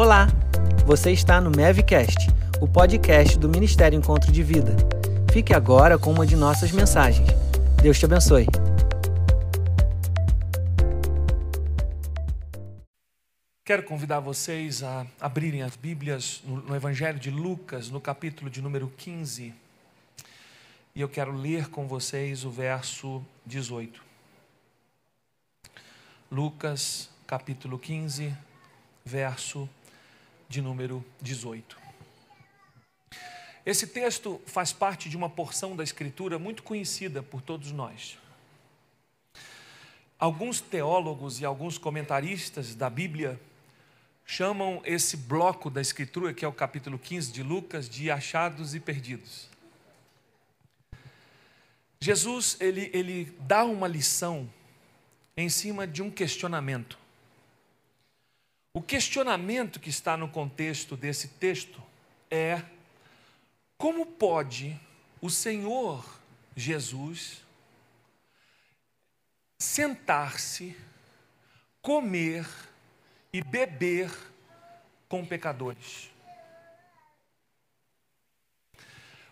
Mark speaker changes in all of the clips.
Speaker 1: Olá! Você está no Mevcast, o podcast do Ministério Encontro de Vida. Fique agora com uma de nossas mensagens. Deus te abençoe.
Speaker 2: Quero convidar vocês a abrirem as Bíblias no, Evangelho de Lucas, no capítulo de número 15. E eu quero ler com vocês o verso 18. Lucas, capítulo 15, verso de número 18. Esse texto faz parte de uma porção da Escritura muito conhecida por todos nós. Alguns teólogos e alguns comentaristas da Bíblia chamam esse bloco da Escritura, que é o capítulo 15 de Lucas, de achados e perdidos. Jesus, ele, ele dá uma lição em cima de um questionamento. O questionamento que está no contexto desse texto é: como pode o Senhor Jesus sentar-se, comer e beber com pecadores?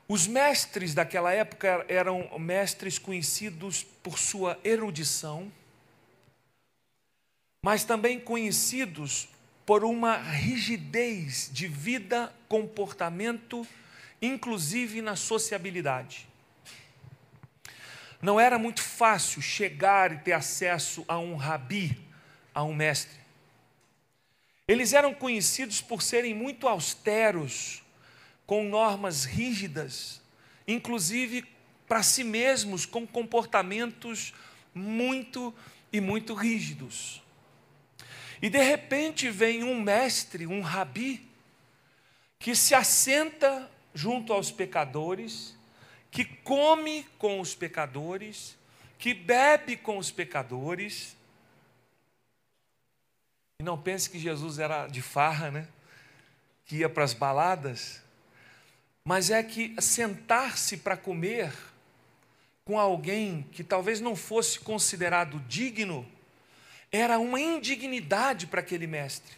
Speaker 2: Os mestres daquela época eram mestres conhecidos por sua erudição, mas também conhecidos por uma rigidez de vida, comportamento, inclusive na sociabilidade. Não era muito fácil chegar e ter acesso a um rabi, a um mestre. Eles eram conhecidos por serem muito austeros, com normas rígidas, inclusive para si mesmos, com comportamentos muito e muito rígidos. E de repente vem um mestre, um rabi, que se assenta junto aos pecadores, que come com os pecadores, que bebe com os pecadores. E não pense que Jesus era de farra, né? Que ia para as baladas. Mas é que sentar-se para comer com alguém que talvez não fosse considerado digno, era uma indignidade para aquele mestre.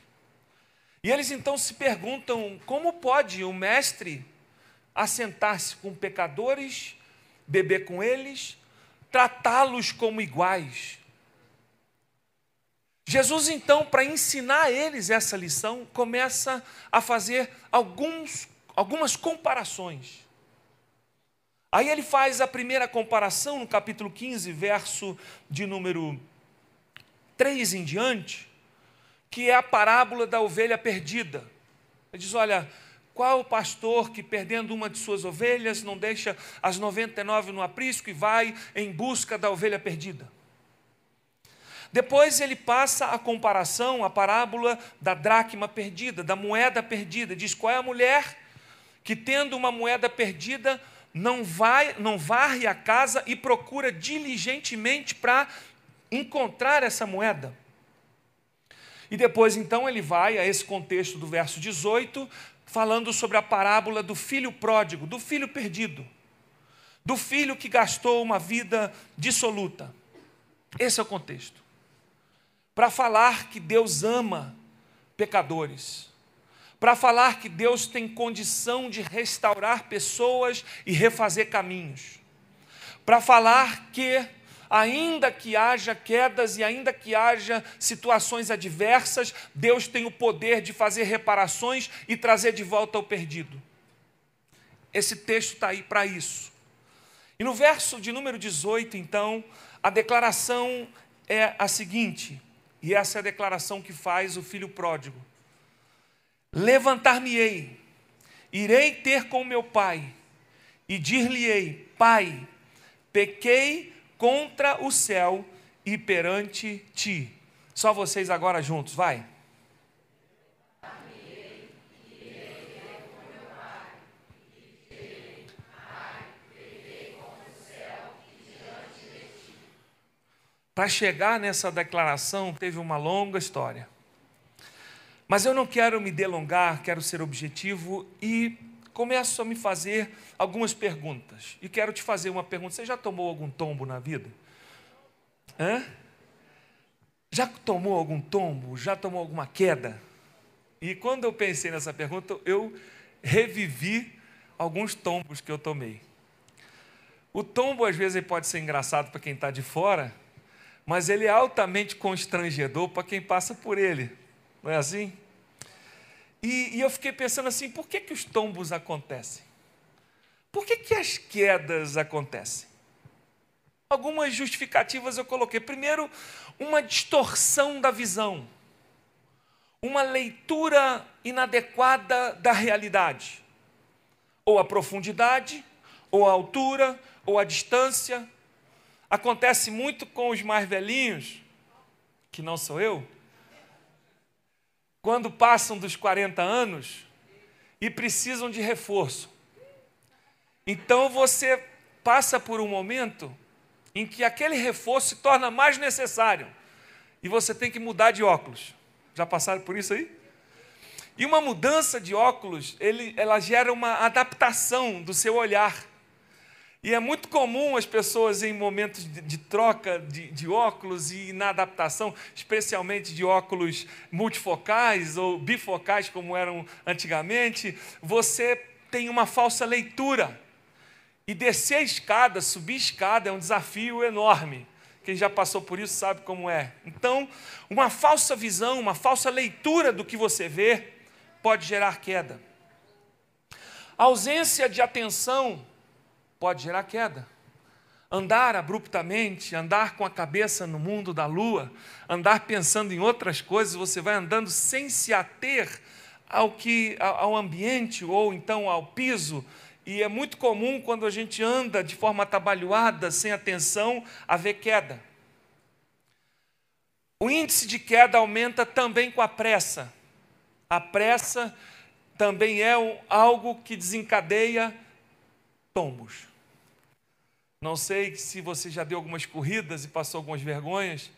Speaker 2: E eles então se perguntam: como pode o mestre assentar-se com pecadores, beber com eles, tratá-los como iguais? Jesus, então, para ensinar a eles essa lição, começa a fazer alguns, algumas comparações. Aí ele faz a primeira comparação no capítulo 15, verso de número 3 em diante, que é a parábola da ovelha perdida. Ele diz: olha, qual o pastor que perdendo uma de suas ovelhas não deixa as 99 no aprisco e vai em busca da ovelha perdida? Depois ele passa a comparação, a parábola da dracma perdida, da moeda perdida. Diz qual é a mulher que tendo uma moeda perdida não vai, não varre a casa e procura diligentemente para encontrar essa moeda. E depois, então, ele vai a esse contexto do verso 18, falando sobre a parábola do filho pródigo, do filho perdido, do filho que gastou uma vida dissoluta. Esse é o contexto. Para falar que Deus ama pecadores, para falar que Deus tem condição de restaurar pessoas e refazer caminhos, para falar que ainda que haja quedas e ainda que haja situações adversas, Deus tem o poder de fazer reparações e trazer de volta o perdido. Esse texto está aí para isso. E no verso de número 18, então, a declaração é a seguinte, e essa é a declaração que faz o filho pródigo: Levantar-me-ei, irei ter com meu pai, e dir-lhe-ei: Pai, pequei contra o céu e perante ti. Só vocês agora juntos, vai. Para chegar nessa declaração, teve uma longa história. Mas eu não quero me delongar, quero ser objetivo e começo a me fazer algumas perguntas. E quero te fazer uma pergunta: você já tomou algum tombo na vida? Hã? Já tomou algum tombo? Já tomou alguma queda? E quando eu pensei nessa pergunta, eu revivi alguns tombos que eu tomei. O tombo, às vezes, pode ser engraçado para quem está de fora, mas ele é altamente constrangedor para quem passa por ele. Não é assim? E, e, eu fiquei pensando assim: por que, que os tombos acontecem? Por que, que as quedas acontecem? Algumas justificativas eu coloquei. Primeiro, uma distorção da visão uma leitura inadequada da realidade, ou a profundidade, ou a altura, ou a distância. Acontece muito com os mais velhinhos, que não sou eu, quando passam dos 40 anos e precisam de reforço. Então você passa por um momento em que aquele reforço se torna mais necessário e você tem que mudar de óculos. Já passaram por isso aí? E uma mudança de óculos, ele, ela gera uma adaptação do seu olhar. E é muito comum as pessoas, em momentos de, de troca de, de, óculos e na adaptação, especialmente de óculos multifocais ou bifocais, como eram antigamente, você tem uma falsa leitura. E descer a escada, subir a escada, é um desafio enorme. Quem já passou por isso sabe como é. Então, uma falsa visão, uma falsa leitura do que você vê pode gerar queda. A ausência de atenção pode gerar queda. Andar abruptamente, andar com a cabeça no mundo da lua, andar pensando em outras coisas, você vai andando sem se ater ao que ao ambiente ou então ao piso, e é muito comum quando a gente anda de forma atabalhoada, sem atenção, haver queda. O índice de queda aumenta também com a pressa. A pressa também é algo que desencadeia tombos. Não sei se você já deu algumas corridas e passou algumas vergonhas,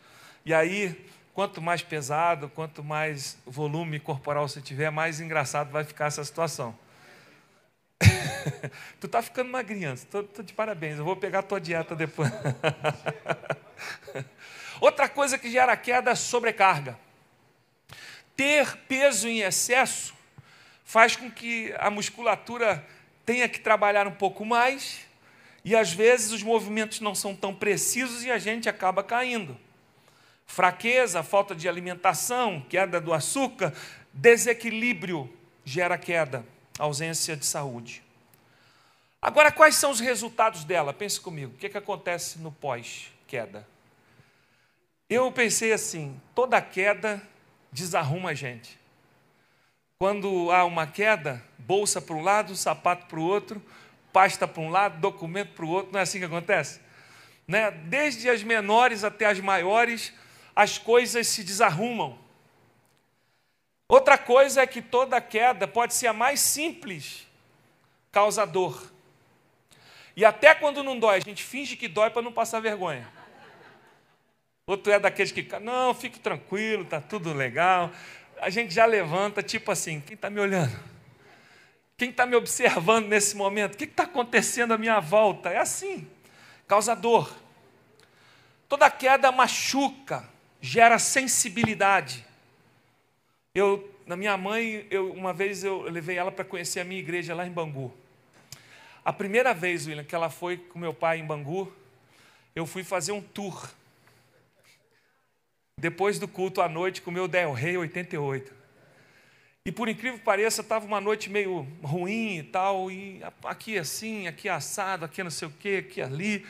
Speaker 2: e aí, quanto mais pesado, quanto mais volume corporal você tiver, mais engraçado vai ficar essa situação. tu tá ficando magrinha, tô, tô de parabéns, eu vou pegar a tua dieta depois. Outra coisa que gera queda é sobrecarga. Ter peso em excesso faz com que a musculatura tenha que trabalhar um pouco mais e às vezes os movimentos não são tão precisos e a gente acaba caindo. Fraqueza, falta de alimentação, queda do açúcar, desequilíbrio gera queda, ausência de saúde. Agora, quais são os resultados dela? Pense comigo, o que, é que acontece no pós-queda? Eu pensei assim: toda queda desarruma a gente. Quando há uma queda, bolsa para um lado, sapato para o outro, pasta para um lado, documento para o outro, não é assim que acontece? Né? Desde as menores até as maiores, as coisas se desarrumam. Outra coisa é que toda queda pode ser a mais simples, causa dor. E até quando não dói, a gente finge que dói para não passar vergonha. Outro é daqueles que, não, fique tranquilo, está tudo legal. A gente já levanta, tipo assim: quem está me olhando? Quem está me observando nesse momento? O que está acontecendo à minha volta? É assim, causa dor. Toda queda machuca, gera sensibilidade. Eu, na minha mãe, eu, uma vez eu levei ela para conhecer a minha igreja lá em Bangu. A primeira vez, William, que ela foi com meu pai em Bangu, eu fui fazer um tour. Depois do culto à noite, com o meu Del Rey 88. E por incrível que pareça, estava uma noite meio ruim e tal, e aqui assim, aqui assado, aqui não sei o quê, aqui ali.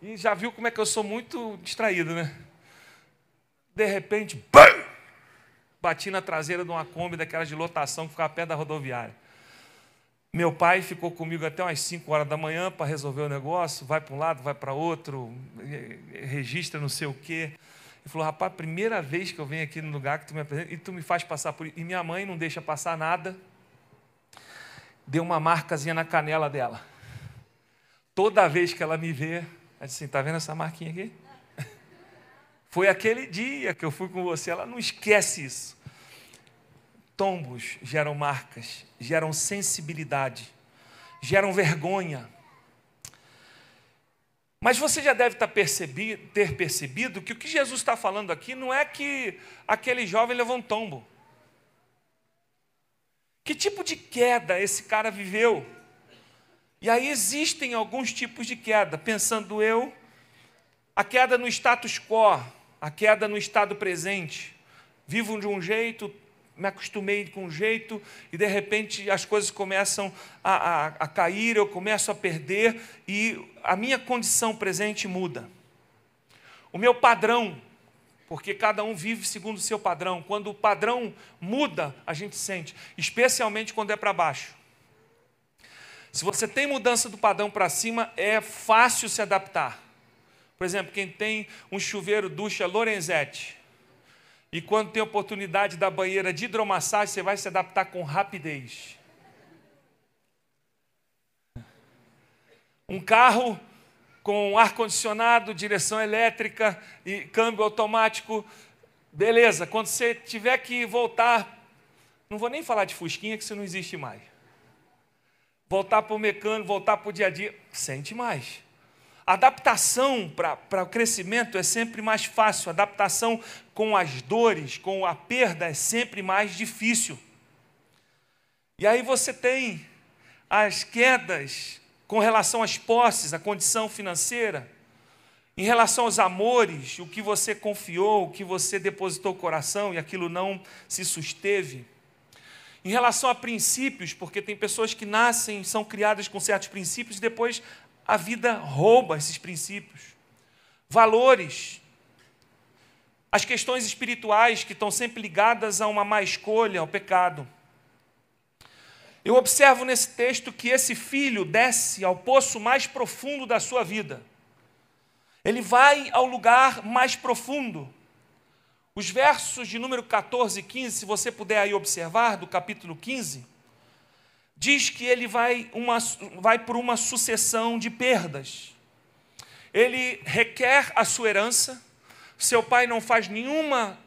Speaker 2: E já viu como é que eu sou muito distraído, né? De repente, BAM! bati na traseira de uma Kombi daquelas de lotação que ficava perto da rodoviária. Meu pai ficou comigo até umas 5 horas da manhã para resolver o negócio, vai para um lado, vai para outro, registra não sei o quê. Ele falou, rapaz, primeira vez que eu venho aqui no lugar que tu me apresenta, e tu me faz passar por isso. E minha mãe não deixa passar nada, deu uma marcazinha na canela dela. Toda vez que ela me vê, ela disse assim, está vendo essa marquinha aqui? Foi aquele dia que eu fui com você, ela não esquece isso. Tombos geram marcas, geram sensibilidade, geram vergonha. Mas você já deve ter percebido que o que Jesus está falando aqui não é que aquele jovem levou um tombo. Que tipo de queda esse cara viveu? E aí existem alguns tipos de queda, pensando eu, a queda no status quo, a queda no estado presente. Vivo de um jeito, me acostumei com um jeito, e de repente as coisas começam a, a, a cair, eu começo a perder, e a minha condição presente muda. O meu padrão, porque cada um vive segundo o seu padrão. Quando o padrão muda, a gente sente, especialmente quando é para baixo. Se você tem mudança do padrão para cima, é fácil se adaptar. Por exemplo, quem tem um chuveiro ducha Lorenzetti, e quando tem oportunidade da banheira de hidromassagem, você vai se adaptar com rapidez. Um carro com ar-condicionado, direção elétrica e câmbio automático. Beleza, quando você tiver que voltar, não vou nem falar de Fusquinha, que isso não existe mais. Voltar para o mecânico, voltar para o dia a dia, sente mais. Adaptação para o crescimento é sempre mais fácil, adaptação com as dores, com a perda é sempre mais difícil. E aí você tem as quedas com relação às posses, a condição financeira, em relação aos amores, o que você confiou, o que você depositou o coração e aquilo não se susteve. Em relação a princípios, porque tem pessoas que nascem, são criadas com certos princípios e depois a vida rouba esses princípios. Valores, as questões espirituais que estão sempre ligadas a uma má escolha, ao pecado. Eu observo nesse texto que esse filho desce ao poço mais profundo da sua vida. Ele vai ao lugar mais profundo. Os versos de número 14 e 15, se você puder aí observar, do capítulo 15, diz que ele vai, uma, vai por uma sucessão de perdas. Ele requer a sua herança, seu pai não faz nenhuma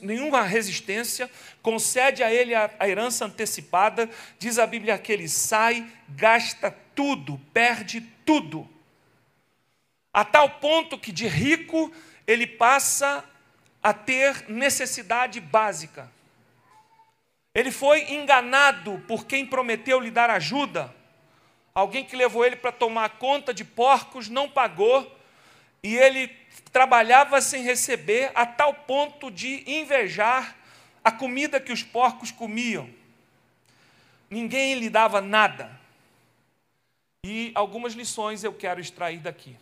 Speaker 2: nenhuma resistência, concede a ele a, a herança antecipada, diz a Bíblia que ele sai, gasta tudo, perde tudo. A tal ponto que de rico ele passa a ter necessidade básica. Ele foi enganado por quem prometeu lhe dar ajuda. Alguém que levou ele para tomar conta de porcos não pagou, e ele trabalhava sem receber, a tal ponto de invejar a comida que os porcos comiam. Ninguém lhe dava nada. E algumas lições eu quero extrair daqui.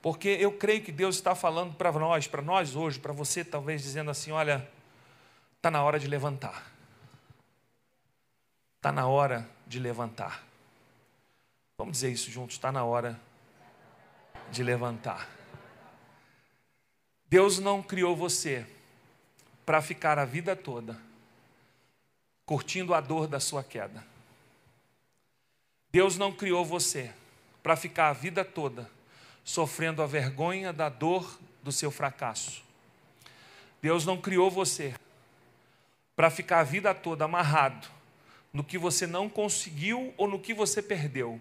Speaker 2: Porque eu creio que Deus está falando para nós, para nós hoje, para você talvez dizendo assim: olha, está na hora de levantar. Está na hora de levantar. Vamos dizer isso juntos: está na hora de levantar. Deus não criou você para ficar a vida toda curtindo a dor da sua queda. Deus não criou você para ficar a vida toda sofrendo a vergonha da dor do seu fracasso. Deus não criou você para ficar a vida toda amarrado no que você não conseguiu ou no que você perdeu.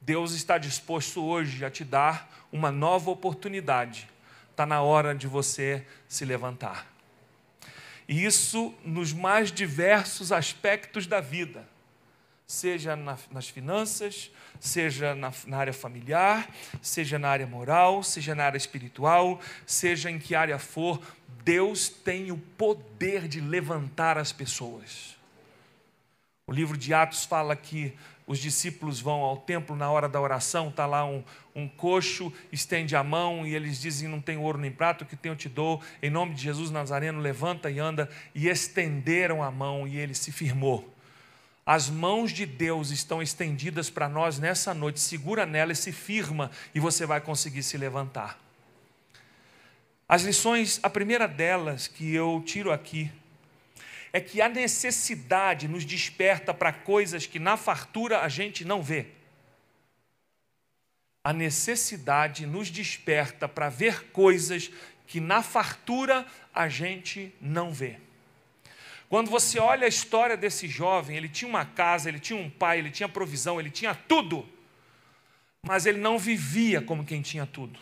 Speaker 2: Deus está disposto hoje a te dar uma nova oportunidade. Está na hora de você se levantar. E isso nos mais diversos aspectos da vida, seja na, nas finanças, seja na, na área familiar, seja na área moral, seja na área espiritual, seja em que área for, Deus tem o poder de levantar as pessoas. O livro de Atos fala que os discípulos vão ao templo na hora da oração, está lá um, um coxo, estende a mão e eles dizem: Não tem ouro nem prato, que tenho te dou, em nome de Jesus Nazareno, levanta e anda. E estenderam a mão e ele se firmou. As mãos de Deus estão estendidas para nós nessa noite, segura nela e se firma, e você vai conseguir se levantar. As lições, a primeira delas que eu tiro aqui, é que a necessidade nos desperta para coisas que na fartura a gente não vê. A necessidade nos desperta para ver coisas que na fartura a gente não vê. Quando você olha a história desse jovem, ele tinha uma casa, ele tinha um pai, ele tinha provisão, ele tinha tudo, mas ele não vivia como quem tinha tudo.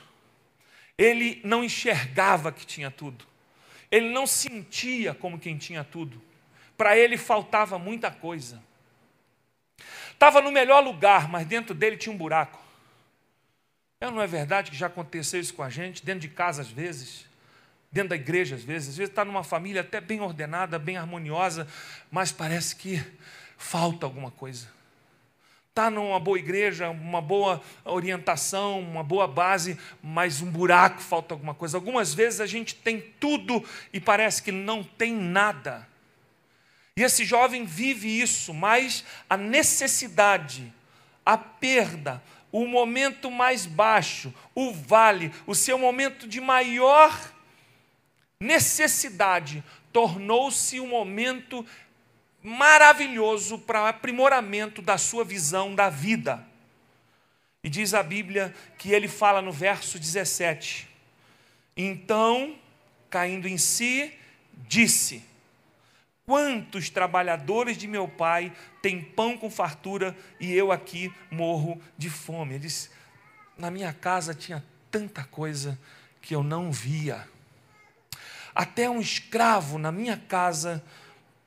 Speaker 2: Ele não enxergava que tinha tudo. Ele não sentia como quem tinha tudo. para ele faltava muita coisa. Estava no melhor lugar, mas dentro dele tinha um buraco. É não é verdade que já aconteceu isso com a gente, dentro de casa às vezes, dentro da igreja às vezes, às vezes está numa família até bem ordenada, bem harmoniosa, mas parece que falta alguma coisa. Está numa boa igreja, uma boa orientação, uma boa base, mas um buraco falta alguma coisa. Algumas vezes a gente tem tudo e parece que não tem nada. E esse jovem vive isso, mas a necessidade, a perda, o momento mais baixo, o vale, o seu momento de maior necessidade, tornou-se um momento maravilhoso para aprimoramento da sua visão da vida. E diz a Bíblia que ele fala no verso 17: Então, caindo em si, disse: Quantos trabalhadores de meu pai têm pão com fartura e eu aqui morro de fome? Ele disse: Na minha casa tinha tanta coisa que eu não via. Até um escravo na minha casa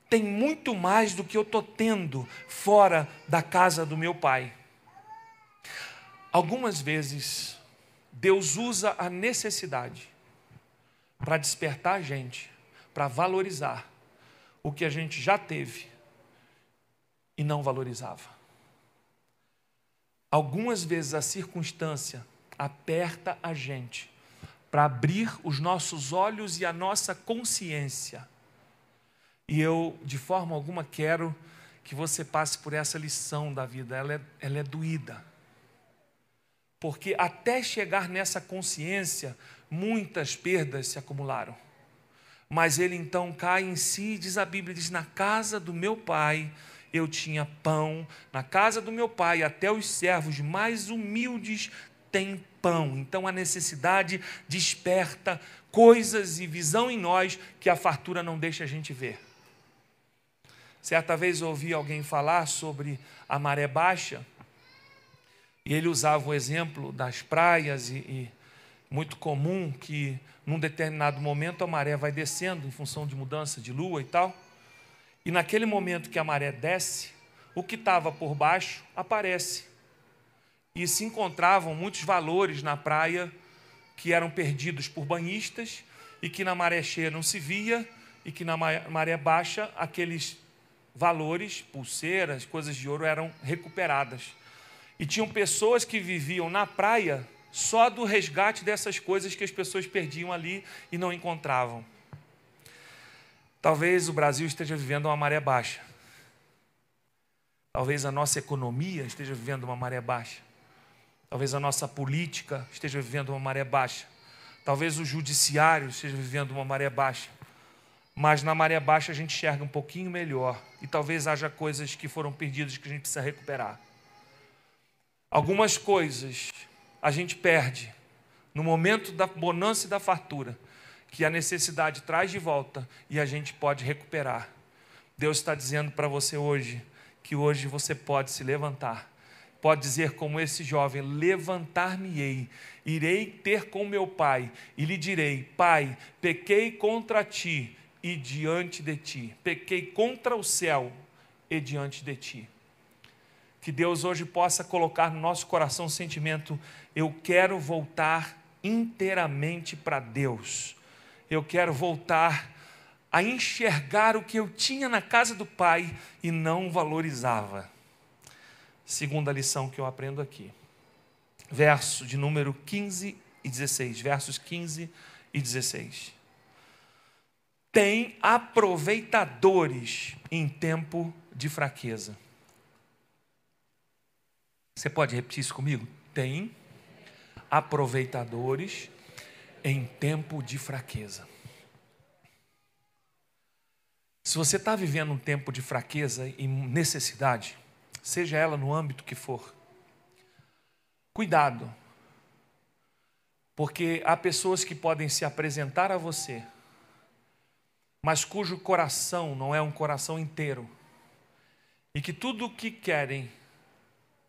Speaker 2: tem muito mais do que eu estou tendo fora da casa do meu pai. Algumas vezes, Deus usa a necessidade para despertar a gente, para valorizar o que a gente já teve e não valorizava. Algumas vezes a circunstância aperta a gente para abrir os nossos olhos e a nossa consciência. E eu, de forma alguma, quero que você passe por essa lição da vida, ela é, ela é doída. Porque até chegar nessa consciência, muitas perdas se acumularam. Mas ele então cai em si, diz a Bíblia, diz: Na casa do meu pai eu tinha pão, na casa do meu pai até os servos mais humildes têm pão. Então a necessidade desperta coisas e visão em nós que a fartura não deixa a gente ver. Certa vez ouvi alguém falar sobre a maré baixa, e ele usava o exemplo das praias, e, e muito comum que num determinado momento a maré vai descendo em função de mudança de lua e tal. E naquele momento que a maré desce, o que estava por baixo aparece. E se encontravam muitos valores na praia que eram perdidos por banhistas e que na maré cheia não se via e que na maré baixa aqueles valores, pulseiras, coisas de ouro eram recuperadas. E tinham pessoas que viviam na praia só do resgate dessas coisas que as pessoas perdiam ali e não encontravam. Talvez o Brasil esteja vivendo uma maré baixa. Talvez a nossa economia esteja vivendo uma maré baixa. Talvez a nossa política esteja vivendo uma maré baixa. Talvez o judiciário esteja vivendo uma maré baixa. Mas na maré baixa a gente enxerga um pouquinho melhor. E talvez haja coisas que foram perdidas que a gente precisa recuperar. Algumas coisas a gente perde no momento da bonança e da fartura, que a necessidade traz de volta e a gente pode recuperar. Deus está dizendo para você hoje que hoje você pode se levantar. Pode dizer como esse jovem: Levantar-me-ei, irei ter com meu pai e lhe direi: Pai, pequei contra ti e diante de ti, pequei contra o céu e diante de ti. Que Deus hoje possa colocar no nosso coração o sentimento: eu quero voltar inteiramente para Deus, eu quero voltar a enxergar o que eu tinha na casa do Pai e não valorizava. Segunda lição que eu aprendo aqui, verso de número 15 e 16, versos 15 e 16. Tem aproveitadores em tempo de fraqueza. Você pode repetir isso comigo? Tem aproveitadores em tempo de fraqueza. Se você está vivendo um tempo de fraqueza e necessidade, seja ela no âmbito que for, cuidado, porque há pessoas que podem se apresentar a você, mas cujo coração não é um coração inteiro, e que tudo o que querem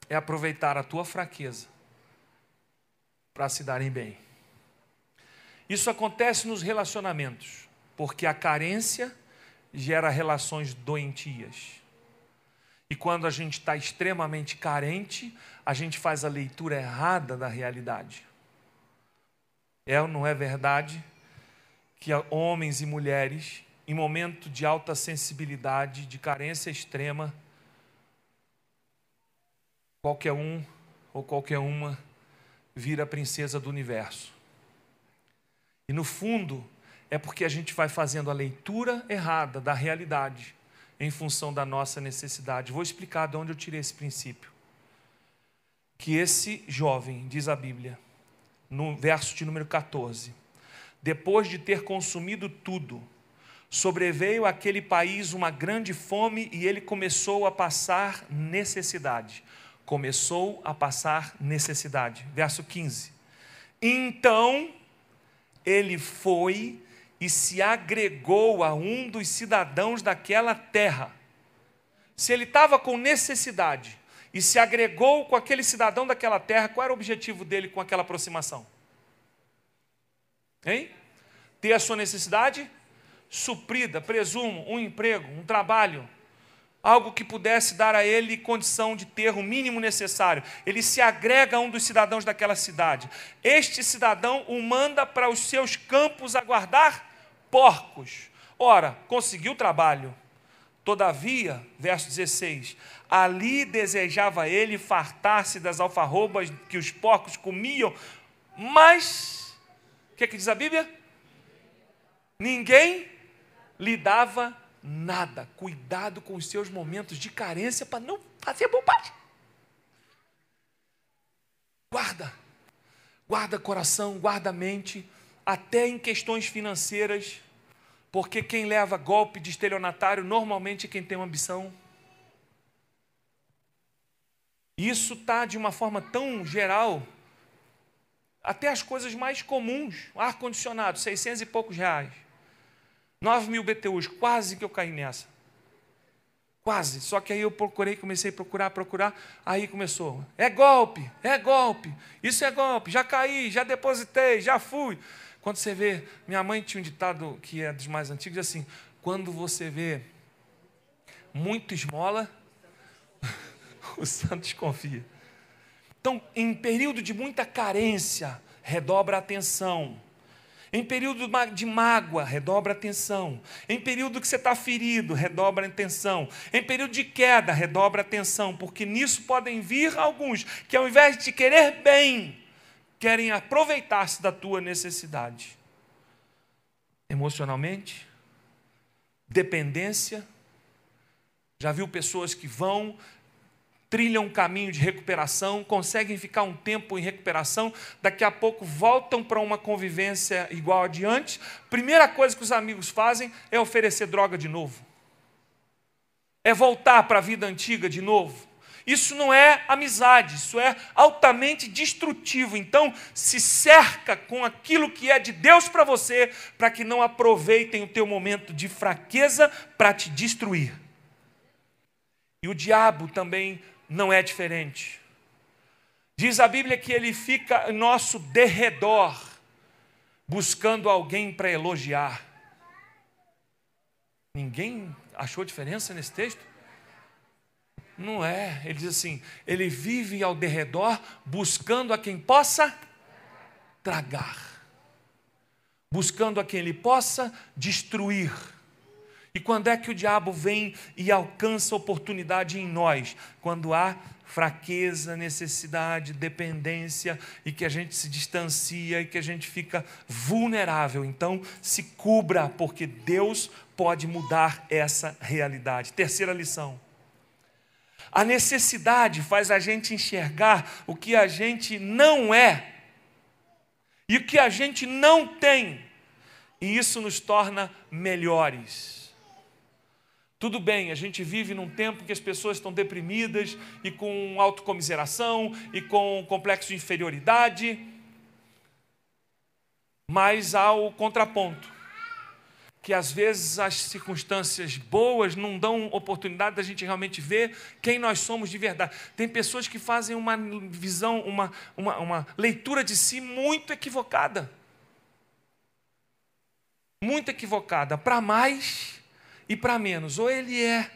Speaker 2: é aproveitar a tua fraqueza para se darem bem. Isso acontece nos relacionamentos, porque a carência gera relações doentias. E quando a gente está extremamente carente, a gente faz a leitura errada da realidade. É ou não é verdade que homens e mulheres, em momento de alta sensibilidade, de carência extrema, qualquer um ou qualquer uma vira a princesa do universo? E no fundo, é porque a gente vai fazendo a leitura errada da realidade em função da nossa necessidade. Vou explicar de onde eu tirei esse princípio. Que esse jovem, diz a Bíblia, no verso de número 14, depois de ter consumido tudo, sobreveio àquele país uma grande fome e ele começou a passar necessidade. Começou a passar necessidade. Verso 15. Então ele foi e se agregou a um dos cidadãos daquela terra. Se ele estava com necessidade e se agregou com aquele cidadão daquela terra, qual era o objetivo dele com aquela aproximação? Hein? Ter a sua necessidade suprida, presumo, um emprego, um trabalho, algo que pudesse dar a ele condição de ter o mínimo necessário. Ele se agrega a um dos cidadãos daquela cidade. Este cidadão o manda para os seus campos a guardar porcos. Ora, conseguiu trabalho. Todavia, verso 16: ali desejava ele fartar-se das alfarrobas que os porcos comiam, mas, o que, é que diz a Bíblia? Ninguém lhe dava nada. Cuidado com os seus momentos de carência para não fazer bobagem. Guarda, guarda coração, guarda mente, até em questões financeiras, porque quem leva golpe de estelionatário normalmente é quem tem uma ambição. Isso está de uma forma tão geral, até as coisas mais comuns, ar-condicionado, 600 e poucos reais. 9 mil BTUs, quase que eu caí nessa. Quase. Só que aí eu procurei, comecei a procurar, procurar. Aí começou. É golpe, é golpe. Isso é golpe. Já caí, já depositei, já fui. Quando você vê, minha mãe tinha um ditado que é dos mais antigos assim: quando você vê muito esmola, o santo desconfia. Então, em período de muita carência, redobra a atenção. Em período de mágoa, redobra a atenção. Em período que você está ferido, redobra a atenção. Em período de queda, redobra a atenção, porque nisso podem vir alguns que, ao invés de te querer bem, querem aproveitar-se da tua necessidade. Emocionalmente, dependência. Já viu pessoas que vão trilham um caminho de recuperação, conseguem ficar um tempo em recuperação, daqui a pouco voltam para uma convivência igual a de antes. Primeira coisa que os amigos fazem é oferecer droga de novo. É voltar para a vida antiga de novo. Isso não é amizade, isso é altamente destrutivo. Então, se cerca com aquilo que é de Deus para você, para que não aproveitem o teu momento de fraqueza para te destruir. E o diabo também não é diferente. Diz a Bíblia que ele fica em nosso derredor, buscando alguém para elogiar. Ninguém achou diferença nesse texto? Não é. Ele diz assim: ele vive ao derredor, buscando a quem possa tragar, buscando a quem ele possa destruir. E quando é que o diabo vem e alcança oportunidade em nós? Quando há fraqueza, necessidade, dependência e que a gente se distancia e que a gente fica vulnerável. Então, se cubra, porque Deus pode mudar essa realidade. Terceira lição. A necessidade faz a gente enxergar o que a gente não é e o que a gente não tem, e isso nos torna melhores. Tudo bem, a gente vive num tempo que as pessoas estão deprimidas e com autocomiseração e com complexo de inferioridade, mas há o contraponto, que às vezes as circunstâncias boas não dão oportunidade da gente realmente ver quem nós somos de verdade. Tem pessoas que fazem uma visão, uma, uma, uma leitura de si muito equivocada. Muito equivocada. Para mais e para menos. Ou ele é,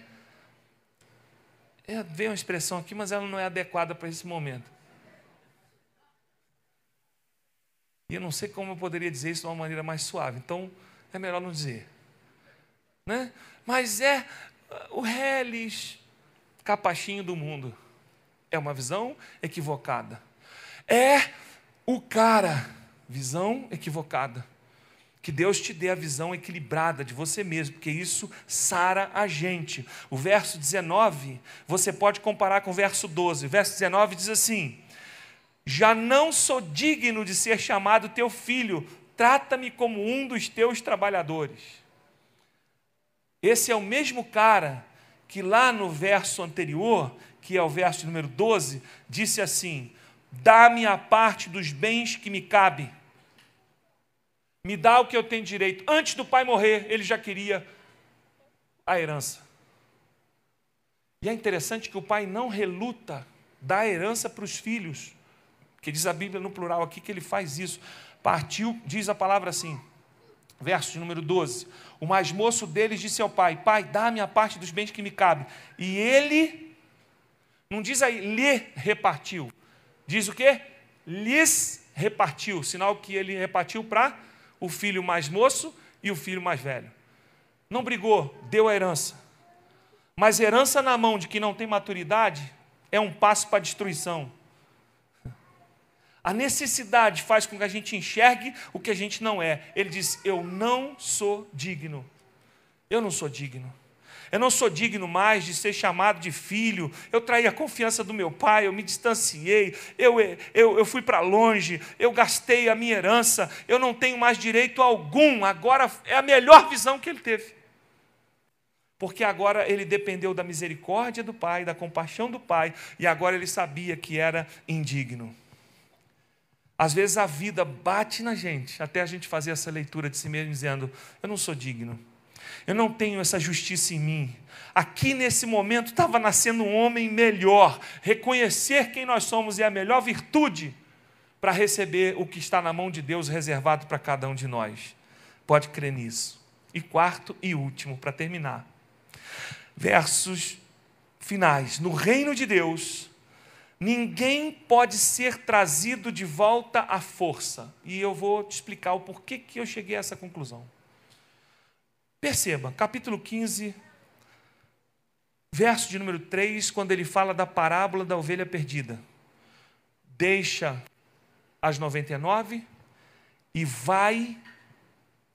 Speaker 2: é. Uma expressão aqui, mas ela não é adequada para esse momento. E eu não sei como eu poderia dizer isso de uma maneira mais suave, então é melhor não dizer. Né? Mas é o reles capachinho do mundo. É uma visão equivocada. É o cara, visão equivocada. Que Deus te dê a visão equilibrada de você mesmo, porque isso sara a gente. O verso 19, você pode comparar com o verso 12. O verso 19 diz assim: Já não sou digno de ser chamado teu filho, trata-me como um dos teus trabalhadores. Esse é o mesmo cara que lá no verso anterior, que é o verso número 12, disse assim: Dá-me a parte dos bens que me cabe me dá o que eu tenho direito. Antes do pai morrer, ele já queria a herança. E é interessante que o pai não reluta dar herança para os filhos, que diz a Bíblia no plural aqui que ele faz isso. Partiu, diz a palavra assim, verso número 12: O mais moço deles disse ao pai: Pai, dá-me a parte dos bens que me cabe. E ele, não diz aí, lhe repartiu, diz o que? Lhes repartiu, sinal que ele repartiu para o filho mais moço e o filho mais velho. Não brigou, deu a herança. Mas herança na mão de quem não tem maturidade é um passo para a destruição. A necessidade faz com que a gente enxergue o que a gente não é. Ele diz: Eu não sou digno. Eu não sou digno. Eu não sou digno mais de ser chamado de filho. Eu traí a confiança do meu pai, eu me distanciei, eu, eu, eu fui para longe, eu gastei a minha herança, eu não tenho mais direito algum. Agora é a melhor visão que ele teve. Porque agora ele dependeu da misericórdia do pai, da compaixão do pai, e agora ele sabia que era indigno. Às vezes a vida bate na gente, até a gente fazer essa leitura de si mesmo, dizendo: Eu não sou digno eu não tenho essa justiça em mim. Aqui nesse momento estava nascendo um homem melhor. Reconhecer quem nós somos é a melhor virtude para receber o que está na mão de Deus reservado para cada um de nós. Pode crer nisso. E quarto e último, para terminar. Versos finais. No reino de Deus, ninguém pode ser trazido de volta à força. E eu vou te explicar o porquê que eu cheguei a essa conclusão. Perceba, capítulo 15, verso de número 3, quando ele fala da parábola da ovelha perdida. Deixa as 99 e vai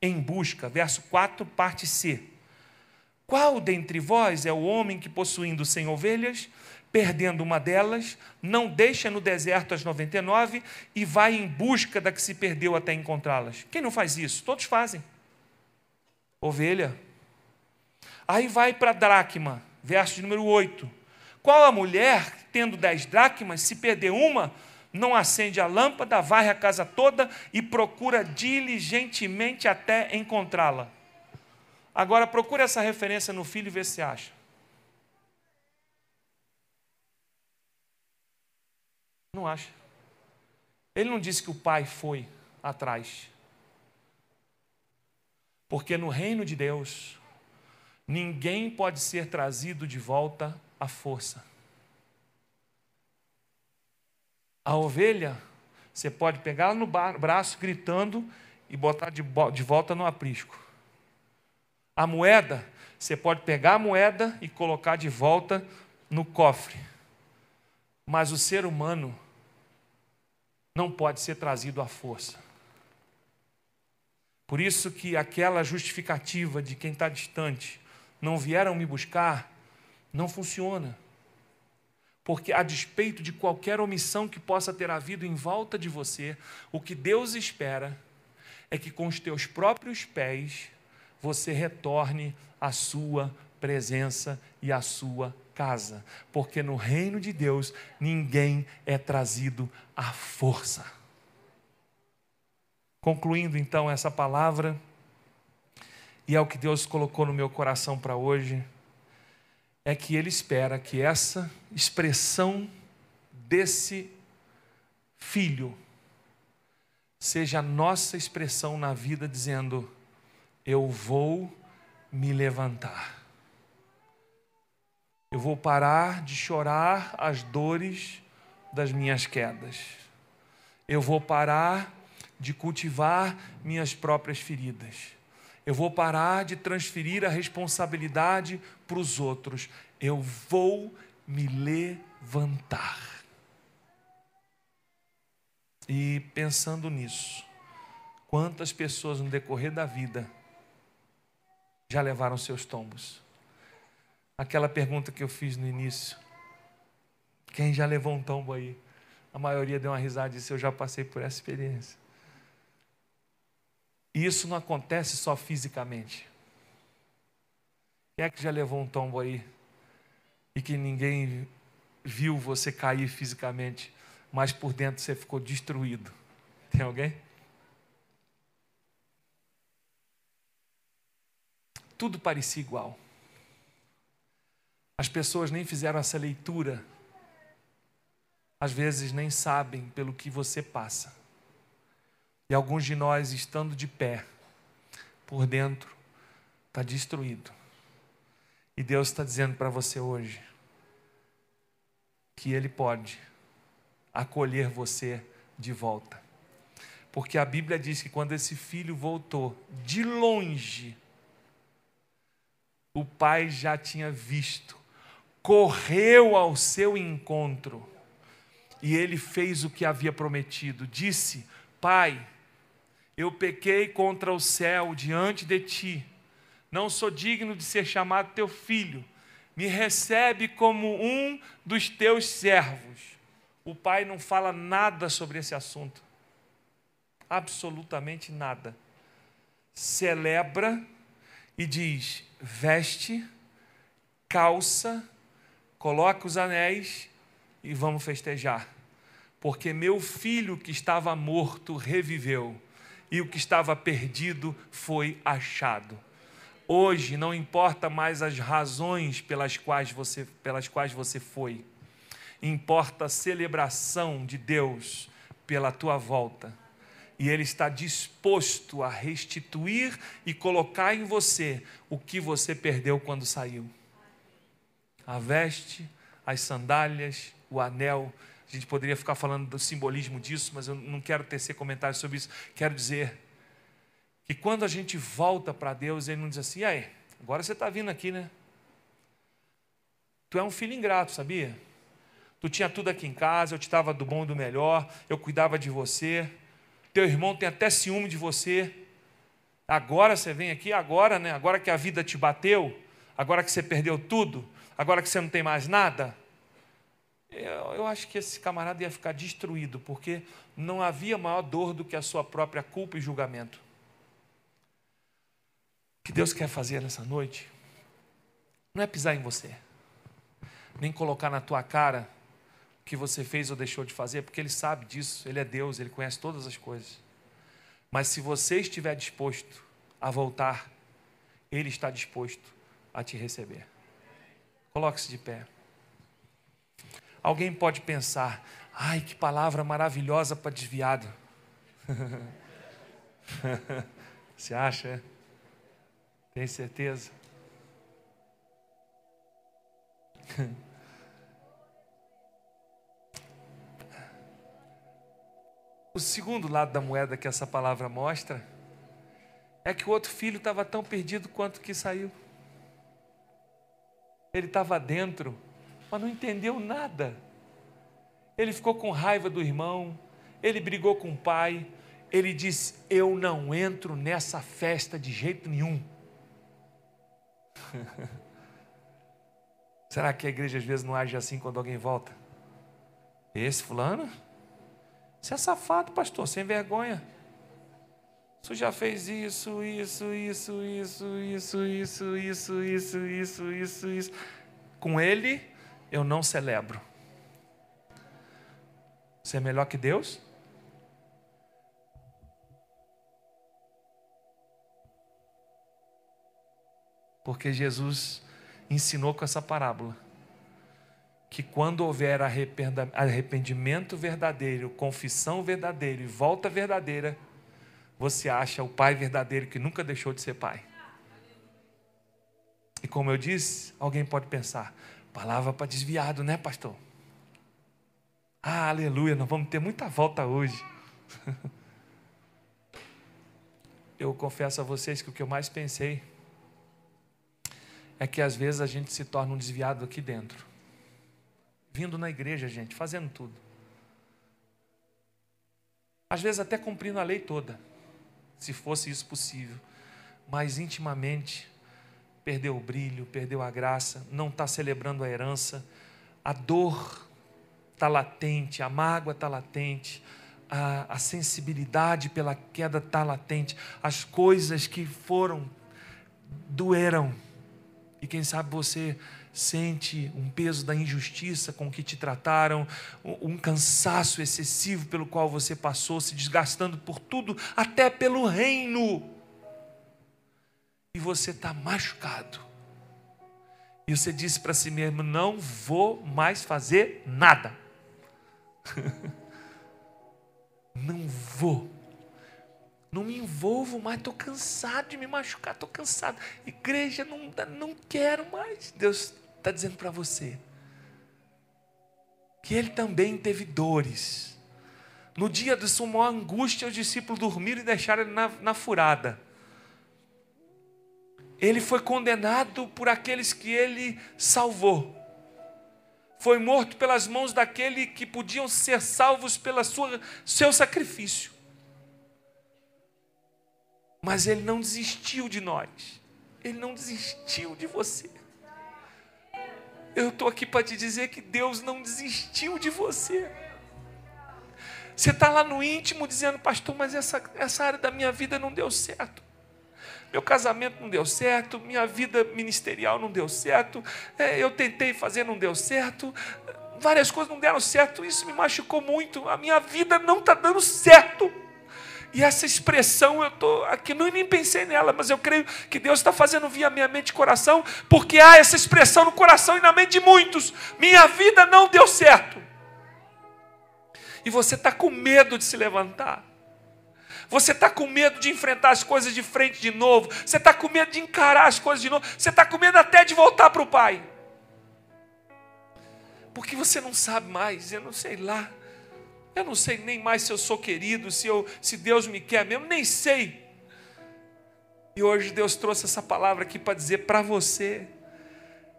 Speaker 2: em busca. Verso 4, parte C. Qual dentre vós é o homem que, possuindo cem ovelhas, perdendo uma delas, não deixa no deserto as 99 e vai em busca da que se perdeu até encontrá-las? Quem não faz isso? Todos fazem ovelha. Aí vai para dracma, verso número 8. Qual a mulher, tendo dez dracmas, se perder uma, não acende a lâmpada, varre a casa toda e procura diligentemente até encontrá-la? Agora procure essa referência no filho e vê se acha. Não acha. Ele não disse que o pai foi atrás. Porque no reino de Deus, ninguém pode ser trazido de volta à força. A ovelha, você pode pegar no braço gritando e botar de, volta no aprisco. A moeda, você pode pegar a moeda e colocar de volta no cofre. Mas o ser humano não pode ser trazido à força. Por isso que aquela justificativa de quem está distante, não vieram me buscar, não funciona. Porque, a despeito de qualquer omissão que possa ter havido em volta de você, o que Deus espera é que com os teus próprios pés você retorne à sua presença e à sua casa. Porque no reino de Deus ninguém é trazido à força. Concluindo então essa palavra, e é o que Deus colocou no meu coração para hoje, é que Ele espera que essa expressão desse filho seja a nossa expressão na vida, dizendo: Eu vou me levantar. Eu vou parar de chorar as dores das minhas quedas. Eu vou parar de cultivar minhas próprias feridas. Eu vou parar de transferir a responsabilidade para os outros. Eu vou me levantar. E pensando nisso, quantas pessoas no decorrer da vida já levaram seus tombos? Aquela pergunta que eu fiz no início. Quem já levou um tombo aí? A maioria deu uma risada e disse: Eu já passei por essa experiência. E isso não acontece só fisicamente. Quem é que já levou um tombo aí e que ninguém viu você cair fisicamente, mas por dentro você ficou destruído? Tem alguém? Tudo parecia igual. As pessoas nem fizeram essa leitura. Às vezes nem sabem pelo que você passa. E alguns de nós, estando de pé, por dentro, está destruído. E Deus está dizendo para você hoje que Ele pode acolher você de volta. Porque a Bíblia diz que quando esse filho voltou de longe, o pai já tinha visto, correu ao seu encontro e ele fez o que havia prometido. Disse: Pai, eu pequei contra o céu diante de ti, não sou digno de ser chamado teu filho, me recebe como um dos teus servos. O pai não fala nada sobre esse assunto, absolutamente nada. Celebra e diz: veste, calça, coloca os anéis e vamos festejar, porque meu filho que estava morto reviveu e o que estava perdido foi achado. Hoje não importa mais as razões pelas quais você, pelas quais você foi, importa a celebração de Deus pela tua volta. E Ele está disposto a restituir e colocar em você o que você perdeu quando saiu. A veste, as sandálias, o anel, a gente poderia ficar falando do simbolismo disso, mas eu não quero tecer comentários sobre isso. Quero dizer que quando a gente volta para Deus, Ele não diz assim: aí, agora você está vindo aqui, né? Tu é um filho ingrato, sabia? Tu tinha tudo aqui em casa, eu te dava do bom e do melhor, eu cuidava de você. Teu irmão tem até ciúme de você. Agora você vem aqui, agora, né? Agora que a vida te bateu, agora que você perdeu tudo, agora que você não tem mais nada, eu, eu acho que esse camarada ia ficar destruído, porque não havia maior dor do que a sua própria culpa e julgamento. O que Deus quer fazer nessa noite não é pisar em você, nem colocar na tua cara o que você fez ou deixou de fazer, porque Ele sabe disso, Ele é Deus, Ele conhece todas as coisas. Mas se você estiver disposto a voltar, Ele está disposto a te receber. Coloque-se de pé. Alguém pode pensar, ai, que palavra maravilhosa para desviado. Você acha? Tem certeza? O segundo lado da moeda que essa palavra mostra é que o outro filho estava tão perdido quanto que saiu. Ele estava dentro mas não entendeu nada. Ele ficou com raiva do irmão, ele brigou com o pai, ele disse: Eu não entro nessa festa de jeito nenhum. Será que a igreja às vezes não age assim quando alguém volta? Esse fulano? Você é safado, pastor, sem vergonha. Você já fez isso, isso, isso, isso, isso, isso, isso, isso, isso, isso, isso. Com ele, eu não celebro. Você é melhor que Deus? Porque Jesus ensinou com essa parábola que quando houver arrependimento verdadeiro, confissão verdadeira e volta verdadeira, você acha o pai verdadeiro que nunca deixou de ser pai. como eu disse, alguém pode pensar, palavra para desviado, né, pastor? Ah, aleluia, nós vamos ter muita volta hoje. Eu confesso a vocês que o que eu mais pensei é que às vezes a gente se torna um desviado aqui dentro. Vindo na igreja, gente, fazendo tudo. Às vezes até cumprindo a lei toda, se fosse isso possível. Mas intimamente perdeu o brilho, perdeu a graça, não está celebrando a herança, a dor está latente, a mágoa está latente, a, a sensibilidade pela queda está latente, as coisas que foram, doeram. E quem sabe você sente um peso da injustiça com que te trataram, um cansaço excessivo pelo qual você passou, se desgastando por tudo, até pelo reino. E você está machucado. E você disse para si mesmo: não vou mais fazer nada. não vou. Não me envolvo mais, estou cansado de me machucar, estou cansado. Igreja, não, não quero mais. Deus está dizendo para você que ele também teve dores. No dia de sua maior angústia, os discípulos dormiram e deixaram ele na, na furada. Ele foi condenado por aqueles que ele salvou foi morto pelas mãos daquele que podiam ser salvos pelo seu sacrifício. Mas ele não desistiu de nós, ele não desistiu de você. Eu estou aqui para te dizer que Deus não desistiu de você. Você está lá no íntimo dizendo, pastor, mas essa, essa área da minha vida não deu certo. Meu casamento não deu certo, minha vida ministerial não deu certo, é, eu tentei fazer, não deu certo, várias coisas não deram certo, isso me machucou muito, a minha vida não está dando certo. E essa expressão, eu estou aqui, não nem pensei nela, mas eu creio que Deus está fazendo via minha mente e coração, porque há essa expressão no coração e na mente de muitos: minha vida não deu certo. E você está com medo de se levantar. Você está com medo de enfrentar as coisas de frente de novo. Você está com medo de encarar as coisas de novo. Você está com medo até de voltar para o Pai. Porque você não sabe mais, eu não sei lá. Eu não sei nem mais se eu sou querido, se, eu, se Deus me quer mesmo, nem sei. E hoje Deus trouxe essa palavra aqui para dizer para você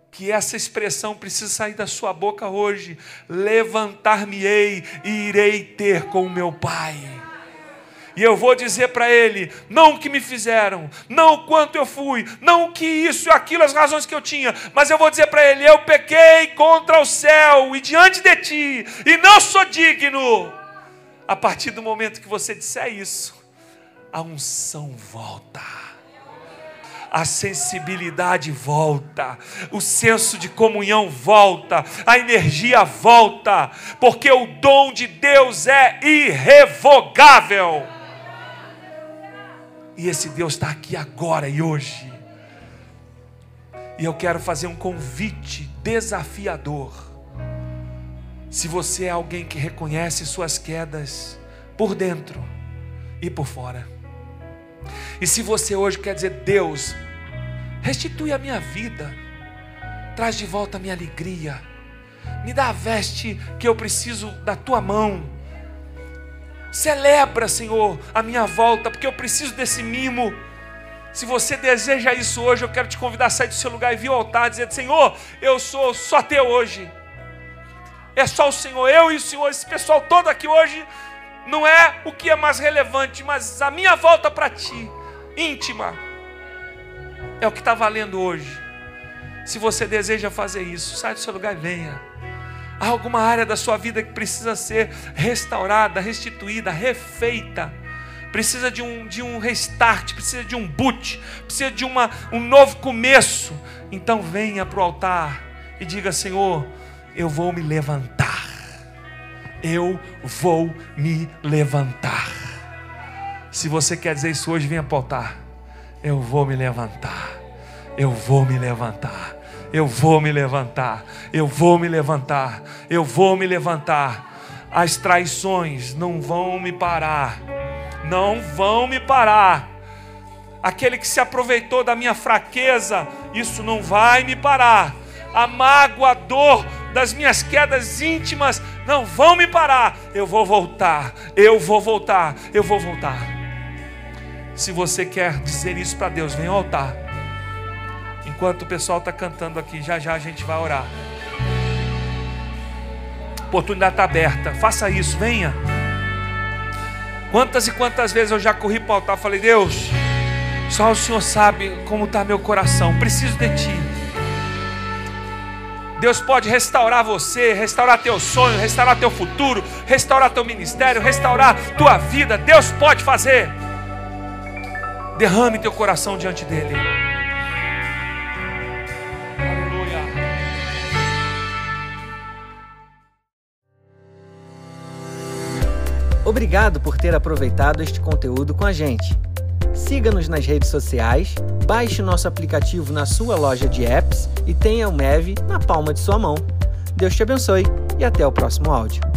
Speaker 2: que essa expressão precisa sair da sua boca hoje: levantar-me-ei e irei ter com o meu Pai. E eu vou dizer para ele, não o que me fizeram, não o quanto eu fui, não o que isso e aquilo, as razões que eu tinha, mas eu vou dizer para ele, eu pequei contra o céu e diante de ti, e não sou digno. A partir do momento que você disser isso, a unção volta a sensibilidade volta, o senso de comunhão volta, a energia volta, porque o dom de Deus é irrevogável. E esse Deus está aqui agora e hoje. E eu quero fazer um convite desafiador. Se você é alguém que reconhece suas quedas por dentro e por fora. E se você hoje quer dizer, Deus, restitui a minha vida, traz de volta a minha alegria, me dá a veste que eu preciso da tua mão Celebra, Senhor, a minha volta, porque eu preciso desse mimo. Se você deseja isso hoje, eu quero te convidar a sair do seu lugar e vir ao altar, dizer: Senhor, eu sou só teu hoje. É só o Senhor, eu e o Senhor, esse pessoal todo aqui hoje, não é o que é mais relevante, mas a minha volta para ti, íntima, é o que está valendo hoje. Se você deseja fazer isso, sai do seu lugar e venha. Há alguma área da sua vida que precisa ser restaurada, restituída, refeita. Precisa de um, de um restart, precisa de um boot, precisa de uma, um novo começo. Então venha para o altar e diga: Senhor, eu vou me levantar. Eu vou me levantar. Se você quer dizer isso hoje, venha para o altar. Eu vou me levantar. Eu vou me levantar. Eu vou me levantar, eu vou me levantar, eu vou me levantar. As traições não vão me parar, não vão me parar. aquele que se aproveitou da minha fraqueza, isso não vai me parar. A mágoa, a dor das minhas quedas íntimas não vão me parar. Eu vou voltar, eu vou voltar, eu vou voltar. Se você quer dizer isso para Deus, vem ao altar. Enquanto o pessoal está cantando aqui, já já a gente vai orar. A oportunidade está aberta. Faça isso, venha. Quantas e quantas vezes eu já corri para o altar e falei, Deus, só o Senhor sabe como está meu coração. Preciso de Ti. Deus pode restaurar você, restaurar teu sonho, restaurar teu futuro, restaurar teu ministério, restaurar tua vida. Deus pode fazer. Derrame teu coração diante dele.
Speaker 1: Obrigado por ter aproveitado este conteúdo com a gente. Siga-nos nas redes sociais, baixe nosso aplicativo na sua loja de apps e tenha o MEV na palma de sua mão. Deus te abençoe e até o próximo áudio.